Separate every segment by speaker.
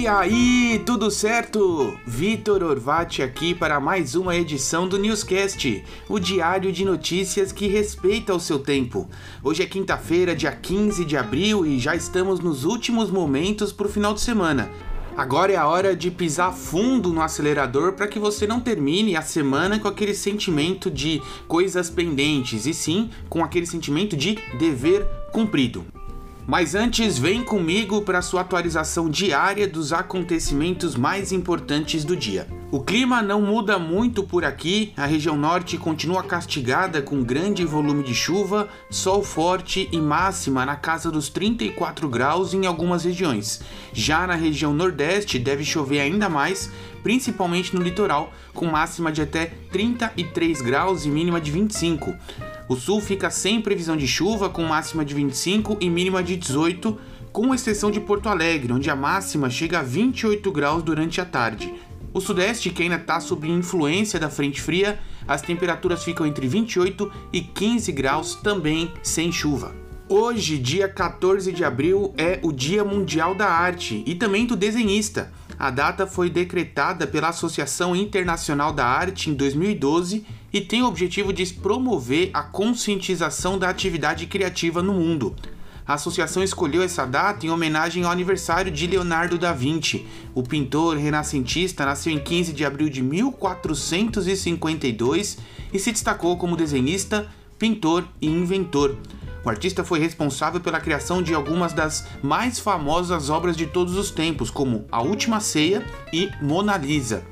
Speaker 1: E aí, tudo certo? Vitor Orvati aqui para mais uma edição do Newscast, o diário de notícias que respeita o seu tempo. Hoje é quinta-feira, dia 15 de abril e já estamos nos últimos momentos para o final de semana. Agora é a hora de pisar fundo no acelerador para que você não termine a semana com aquele sentimento de coisas pendentes, e sim com aquele sentimento de dever cumprido. Mas antes, vem comigo para sua atualização diária dos acontecimentos mais importantes do dia. O clima não muda muito por aqui, a região norte continua castigada com grande volume de chuva, sol forte e máxima na casa dos 34 graus em algumas regiões. Já na região nordeste deve chover ainda mais, principalmente no litoral, com máxima de até 33 graus e mínima de 25. O sul fica sem previsão de chuva, com máxima de 25 e mínima de 18, com exceção de Porto Alegre, onde a máxima chega a 28 graus durante a tarde. O sudeste, que ainda está sob influência da frente fria, as temperaturas ficam entre 28 e 15 graus, também sem chuva. Hoje, dia 14 de abril, é o Dia Mundial da Arte e também do desenhista. A data foi decretada pela Associação Internacional da Arte em 2012 e tem o objetivo de promover a conscientização da atividade criativa no mundo. A associação escolheu essa data em homenagem ao aniversário de Leonardo da Vinci. O pintor renascentista nasceu em 15 de abril de 1452 e se destacou como desenhista, pintor e inventor. O artista foi responsável pela criação de algumas das mais famosas obras de todos os tempos, como A Última Ceia e Mona Lisa.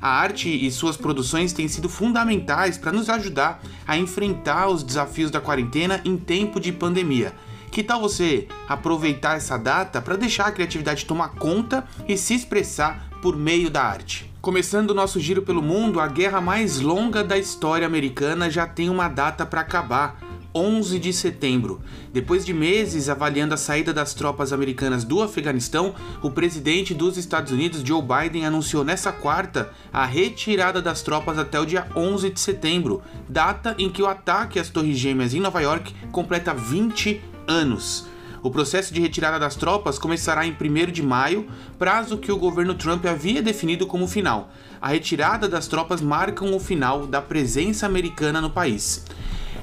Speaker 1: A arte e suas produções têm sido fundamentais para nos ajudar a enfrentar os desafios da quarentena em tempo de pandemia. Que tal você aproveitar essa data para deixar a criatividade tomar conta e se expressar por meio da arte? Começando o nosso giro pelo mundo, a guerra mais longa da história americana já tem uma data para acabar 11 de setembro. Depois de meses avaliando a saída das tropas americanas do Afeganistão, o presidente dos Estados Unidos, Joe Biden, anunciou nessa quarta a retirada das tropas até o dia 11 de setembro, data em que o ataque às Torres Gêmeas em Nova York completa 20 anos. O processo de retirada das tropas começará em 1 de maio, prazo que o governo Trump havia definido como final. A retirada das tropas marca o final da presença americana no país.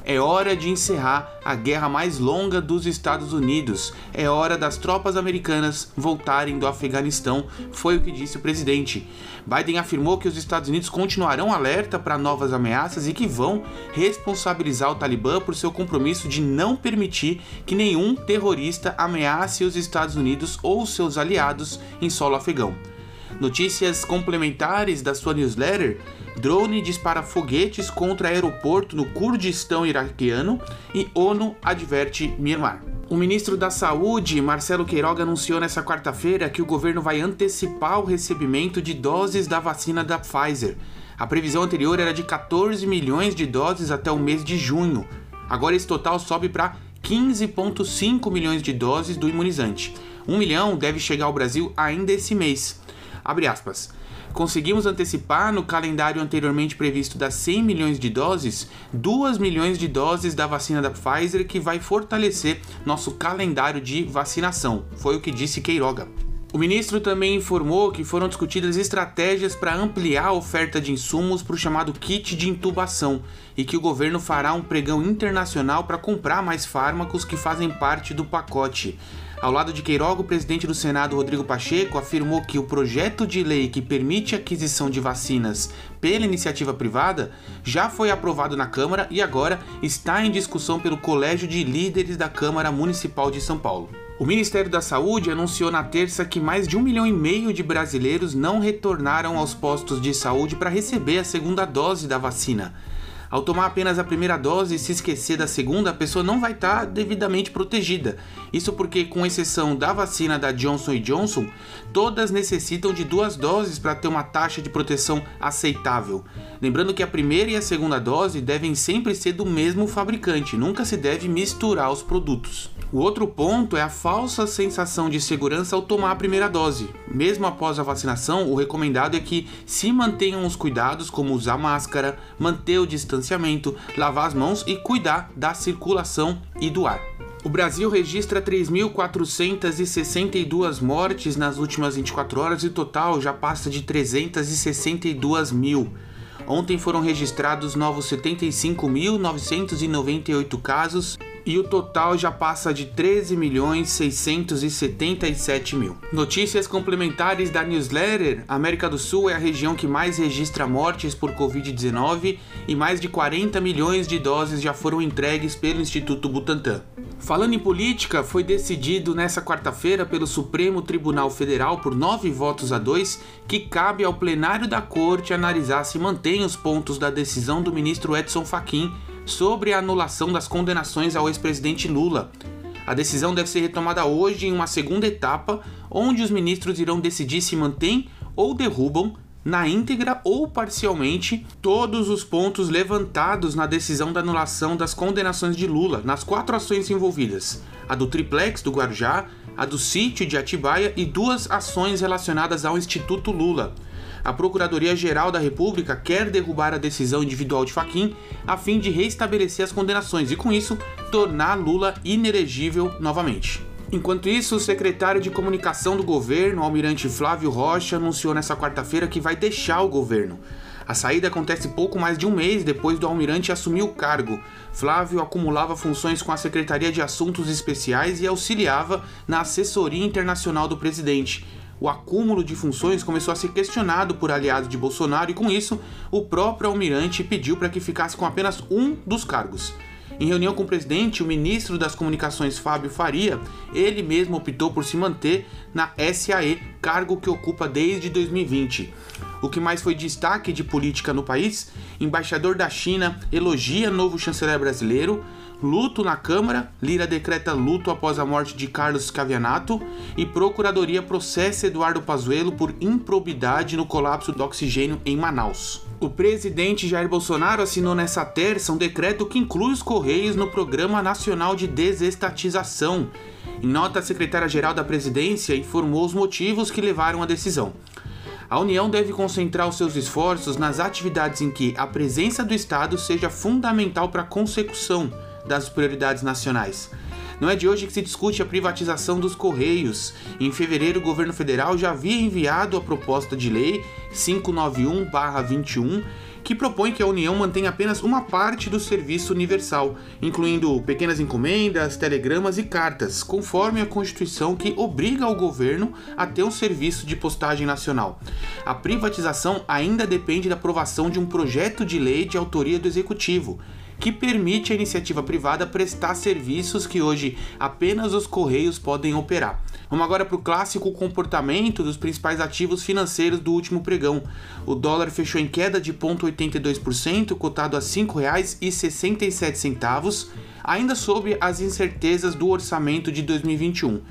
Speaker 1: É hora de encerrar a guerra mais longa dos Estados Unidos. É hora das tropas americanas voltarem do Afeganistão, foi o que disse o presidente. Biden afirmou que os Estados Unidos continuarão alerta para novas ameaças e que vão responsabilizar o Talibã por seu compromisso de não permitir que nenhum terrorista ameace os Estados Unidos ou seus aliados em solo afegão. Notícias complementares da sua newsletter: drone dispara foguetes contra aeroporto no Kurdistão iraquiano e ONU adverte Myanmar. O ministro da Saúde, Marcelo Queiroga, anunciou nesta quarta-feira que o governo vai antecipar o recebimento de doses da vacina da Pfizer. A previsão anterior era de 14 milhões de doses até o mês de junho. Agora esse total sobe para 15,5 milhões de doses do imunizante. Um milhão deve chegar ao Brasil ainda esse mês. Abre aspas. Conseguimos antecipar no calendário anteriormente previsto das 100 milhões de doses, 2 milhões de doses da vacina da Pfizer que vai fortalecer nosso calendário de vacinação, foi o que disse Queiroga. O ministro também informou que foram discutidas estratégias para ampliar a oferta de insumos para o chamado kit de intubação e que o governo fará um pregão internacional para comprar mais fármacos que fazem parte do pacote. Ao lado de Queiroga, o presidente do Senado, Rodrigo Pacheco, afirmou que o projeto de lei que permite a aquisição de vacinas pela iniciativa privada já foi aprovado na Câmara e agora está em discussão pelo Colégio de Líderes da Câmara Municipal de São Paulo. O Ministério da Saúde anunciou na terça que mais de um milhão e meio de brasileiros não retornaram aos postos de saúde para receber a segunda dose da vacina. Ao tomar apenas a primeira dose e se esquecer da segunda, a pessoa não vai estar tá devidamente protegida. Isso porque, com exceção da vacina da Johnson Johnson, todas necessitam de duas doses para ter uma taxa de proteção aceitável. Lembrando que a primeira e a segunda dose devem sempre ser do mesmo fabricante, nunca se deve misturar os produtos. O outro ponto é a falsa sensação de segurança ao tomar a primeira dose. Mesmo após a vacinação, o recomendado é que se mantenham os cuidados, como usar máscara, manter o distanciamento, lavar as mãos e cuidar da circulação e do ar. O Brasil registra 3.462 mortes nas últimas 24 horas e o total já passa de 362 mil. Ontem foram registrados novos 75.998 casos e o total já passa de 13 milhões 677 mil. Notícias complementares da newsletter: América do Sul é a região que mais registra mortes por Covid-19 e mais de 40 milhões de doses já foram entregues pelo Instituto Butantan. Falando em política, foi decidido nessa quarta-feira pelo Supremo Tribunal Federal por nove votos a dois que cabe ao plenário da corte analisar se mantém os pontos da decisão do ministro Edson Fachin sobre a anulação das condenações ao ex-presidente Lula. A decisão deve ser retomada hoje em uma segunda etapa, onde os ministros irão decidir se mantêm ou derrubam na íntegra ou parcialmente todos os pontos levantados na decisão da anulação das condenações de Lula nas quatro ações envolvidas: a do triplex do Guarujá, a do sítio de Atibaia e duas ações relacionadas ao Instituto Lula. A Procuradoria-Geral da República quer derrubar a decisão individual de Faquim a fim de restabelecer as condenações e, com isso, tornar Lula inelegível novamente. Enquanto isso, o secretário de comunicação do governo, almirante Flávio Rocha, anunciou nesta quarta-feira que vai deixar o governo. A saída acontece pouco mais de um mês depois do almirante assumir o cargo. Flávio acumulava funções com a Secretaria de Assuntos Especiais e auxiliava na assessoria internacional do presidente. O acúmulo de funções começou a ser questionado por aliados de Bolsonaro e, com isso, o próprio almirante pediu para que ficasse com apenas um dos cargos. Em reunião com o presidente, o ministro das Comunicações Fábio Faria, ele mesmo optou por se manter na SAE, cargo que ocupa desde 2020. O que mais foi destaque de política no país? Embaixador da China elogia novo chanceler brasileiro, luto na Câmara, Lira decreta luto após a morte de Carlos Cavianato e Procuradoria processa Eduardo Pazuello por improbidade no colapso do oxigênio em Manaus. O presidente Jair Bolsonaro assinou nessa terça um decreto que inclui os Correios no Programa Nacional de Desestatização. Em nota, a secretária-geral da presidência informou os motivos que levaram à decisão. A União deve concentrar os seus esforços nas atividades em que a presença do Estado seja fundamental para a consecução das prioridades nacionais. Não é de hoje que se discute a privatização dos Correios. Em fevereiro, o governo federal já havia enviado a proposta de lei 591-21 que propõe que a União mantenha apenas uma parte do serviço universal, incluindo pequenas encomendas, telegramas e cartas, conforme a Constituição que obriga o governo a ter um serviço de postagem nacional. A privatização ainda depende da aprovação de um projeto de lei de autoria do Executivo que permite à iniciativa privada prestar serviços que hoje apenas os Correios podem operar. Vamos agora para o clássico comportamento dos principais ativos financeiros do último pregão. O dólar fechou em queda de 0,82%, cotado a R$ 5,67, ainda sob as incertezas do orçamento de 2021.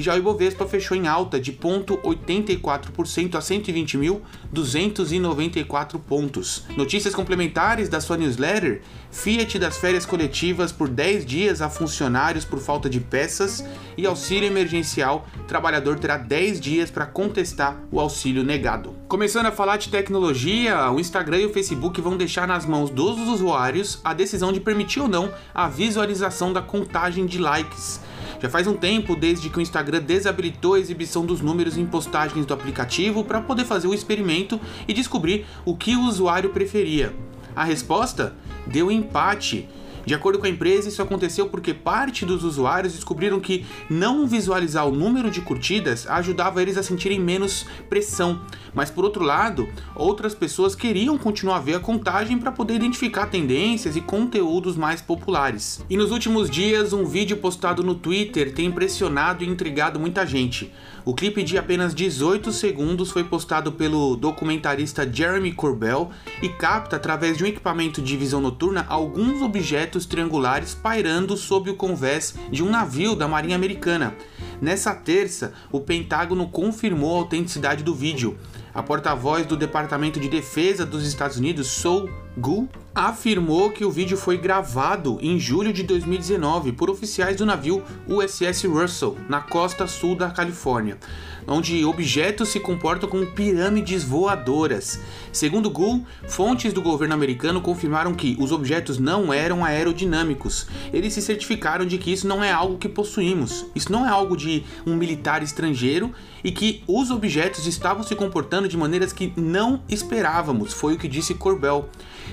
Speaker 1: Já o Ibovespa fechou em alta de 0,84% a 120.294 pontos. Notícias complementares da sua newsletter: Fiat das férias coletivas por 10 dias a funcionários por falta de peças e auxílio emergencial. Trabalhador terá 10 dias para contestar o auxílio negado. Começando a falar de tecnologia, o Instagram e o Facebook vão deixar nas mãos dos usuários a decisão de permitir ou não a visualização da contagem de likes. Já faz um tempo desde que o Instagram desabilitou a exibição dos números em postagens do aplicativo para poder fazer o experimento e descobrir o que o usuário preferia. A resposta deu empate de acordo com a empresa, isso aconteceu porque parte dos usuários descobriram que não visualizar o número de curtidas ajudava eles a sentirem menos pressão. Mas por outro lado, outras pessoas queriam continuar a ver a contagem para poder identificar tendências e conteúdos mais populares. E nos últimos dias, um vídeo postado no Twitter tem impressionado e intrigado muita gente. O clipe de apenas 18 segundos foi postado pelo documentarista Jeremy Corbell e capta, através de um equipamento de visão noturna, alguns objetos triangulares pairando sob o convés de um navio da Marinha Americana. Nessa terça, o Pentágono confirmou a autenticidade do vídeo. A porta-voz do Departamento de Defesa dos Estados Unidos, Sou Gu afirmou que o vídeo foi gravado em julho de 2019 por oficiais do navio USS Russell, na costa sul da Califórnia, onde objetos se comportam como pirâmides voadoras. Segundo Gu, fontes do governo americano confirmaram que os objetos não eram aerodinâmicos. Eles se certificaram de que isso não é algo que possuímos, isso não é algo de um militar estrangeiro e que os objetos estavam se comportando de maneiras que não esperávamos, foi o que disse Corbell.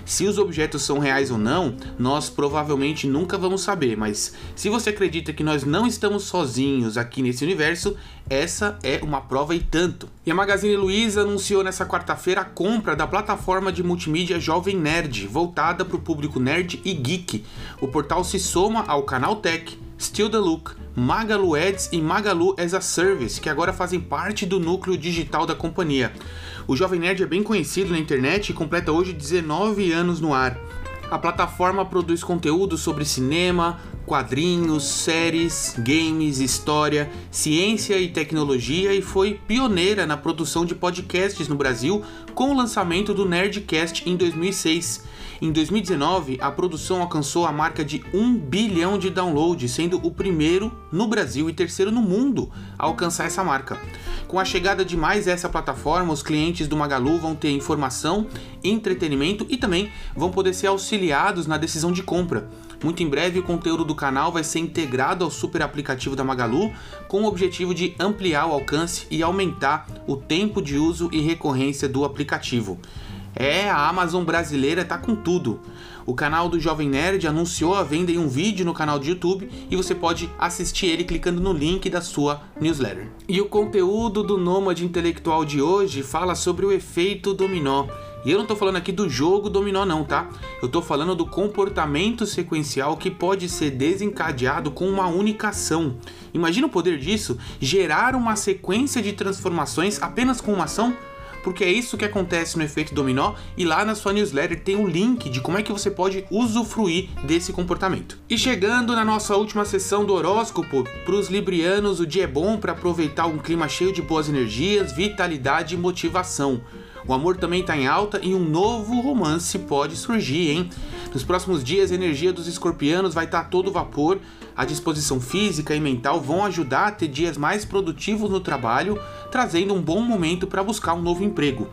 Speaker 1: Se os objetos são reais ou não, nós provavelmente nunca vamos saber, mas se você acredita que nós não estamos sozinhos aqui nesse universo, essa é uma prova e tanto. E a Magazine Luiza anunciou nessa quarta-feira a compra da plataforma de multimídia Jovem Nerd, voltada para o público nerd e geek. O portal se soma ao Canal Tech, Still the Look, Magalu Ads e Magalu as a Service, que agora fazem parte do núcleo digital da companhia. O Jovem Nerd é bem conhecido na internet e completa hoje 19 anos no ar. A plataforma produz conteúdo sobre cinema, quadrinhos, séries, games, história, ciência e tecnologia e foi pioneira na produção de podcasts no Brasil com o lançamento do Nerdcast em 2006. Em 2019, a produção alcançou a marca de 1 bilhão de downloads, sendo o primeiro no Brasil e terceiro no mundo a alcançar essa marca. Com a chegada de mais essa plataforma, os clientes do Magalu vão ter informação, entretenimento e também vão poder ser auxiliados na decisão de compra. Muito em breve, o conteúdo do canal vai ser integrado ao super aplicativo da Magalu, com o objetivo de ampliar o alcance e aumentar o tempo de uso e recorrência do aplicativo. É, a Amazon brasileira tá com tudo. O canal do Jovem Nerd anunciou a venda em um vídeo no canal do YouTube e você pode assistir ele clicando no link da sua newsletter. E o conteúdo do Nômade Intelectual de hoje fala sobre o efeito dominó. E eu não tô falando aqui do jogo dominó não, tá? Eu tô falando do comportamento sequencial que pode ser desencadeado com uma única ação. Imagina o poder disso, gerar uma sequência de transformações apenas com uma ação? Porque é isso que acontece no efeito dominó e lá na sua newsletter tem um link de como é que você pode usufruir desse comportamento. E chegando na nossa última sessão do horóscopo, para os librianos o dia é bom para aproveitar um clima cheio de boas energias, vitalidade e motivação. O amor também está em alta e um novo romance pode surgir, hein? Nos próximos dias, a energia dos escorpianos vai estar tá todo vapor, a disposição física e mental vão ajudar a ter dias mais produtivos no trabalho, trazendo um bom momento para buscar um novo emprego.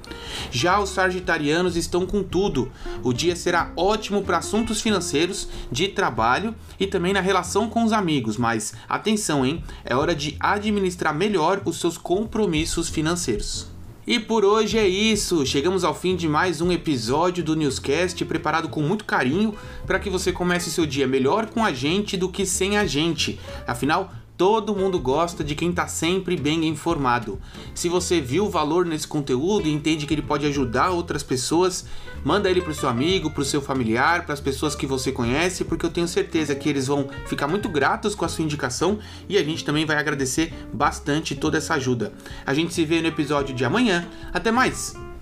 Speaker 1: Já os sagitarianos estão com tudo. O dia será ótimo para assuntos financeiros, de trabalho e também na relação com os amigos, mas atenção, hein? É hora de administrar melhor os seus compromissos financeiros. E por hoje é isso. Chegamos ao fim de mais um episódio do Newscast preparado com muito carinho para que você comece seu dia melhor com a gente do que sem a gente. Afinal, Todo mundo gosta de quem está sempre bem informado. Se você viu o valor nesse conteúdo e entende que ele pode ajudar outras pessoas, manda ele para o seu amigo, para o seu familiar, para as pessoas que você conhece, porque eu tenho certeza que eles vão ficar muito gratos com a sua indicação e a gente também vai agradecer bastante toda essa ajuda. A gente se vê no episódio de amanhã. Até mais!